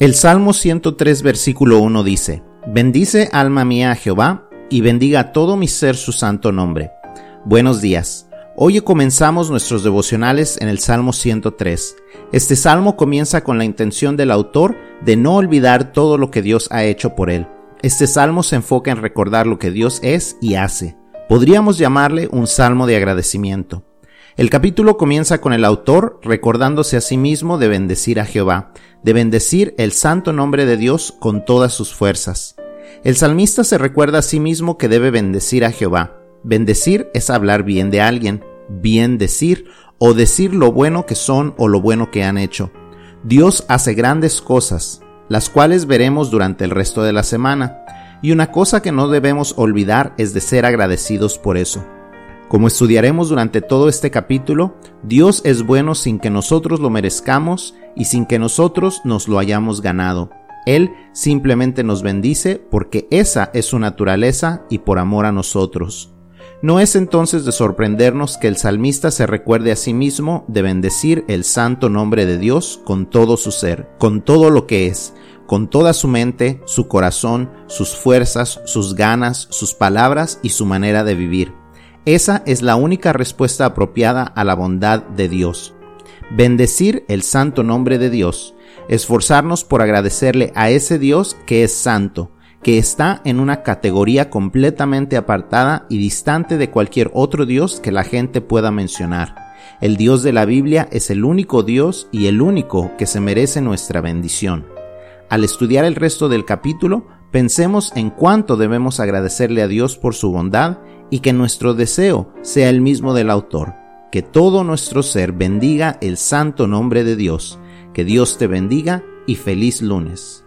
El Salmo 103 versículo 1 dice, Bendice alma mía a Jehová, y bendiga todo mi ser su santo nombre. Buenos días. Hoy comenzamos nuestros devocionales en el Salmo 103. Este salmo comienza con la intención del autor de no olvidar todo lo que Dios ha hecho por él. Este salmo se enfoca en recordar lo que Dios es y hace. Podríamos llamarle un salmo de agradecimiento. El capítulo comienza con el autor recordándose a sí mismo de bendecir a Jehová, de bendecir el santo nombre de Dios con todas sus fuerzas. El salmista se recuerda a sí mismo que debe bendecir a Jehová. Bendecir es hablar bien de alguien, bien decir, o decir lo bueno que son o lo bueno que han hecho. Dios hace grandes cosas, las cuales veremos durante el resto de la semana, y una cosa que no debemos olvidar es de ser agradecidos por eso. Como estudiaremos durante todo este capítulo, Dios es bueno sin que nosotros lo merezcamos y sin que nosotros nos lo hayamos ganado. Él simplemente nos bendice porque esa es su naturaleza y por amor a nosotros. No es entonces de sorprendernos que el salmista se recuerde a sí mismo de bendecir el santo nombre de Dios con todo su ser, con todo lo que es, con toda su mente, su corazón, sus fuerzas, sus ganas, sus palabras y su manera de vivir. Esa es la única respuesta apropiada a la bondad de Dios. Bendecir el santo nombre de Dios, esforzarnos por agradecerle a ese Dios que es santo, que está en una categoría completamente apartada y distante de cualquier otro Dios que la gente pueda mencionar. El Dios de la Biblia es el único Dios y el único que se merece nuestra bendición. Al estudiar el resto del capítulo, pensemos en cuánto debemos agradecerle a Dios por su bondad y que nuestro deseo sea el mismo del autor, que todo nuestro ser bendiga el santo nombre de Dios. Que Dios te bendiga y feliz lunes.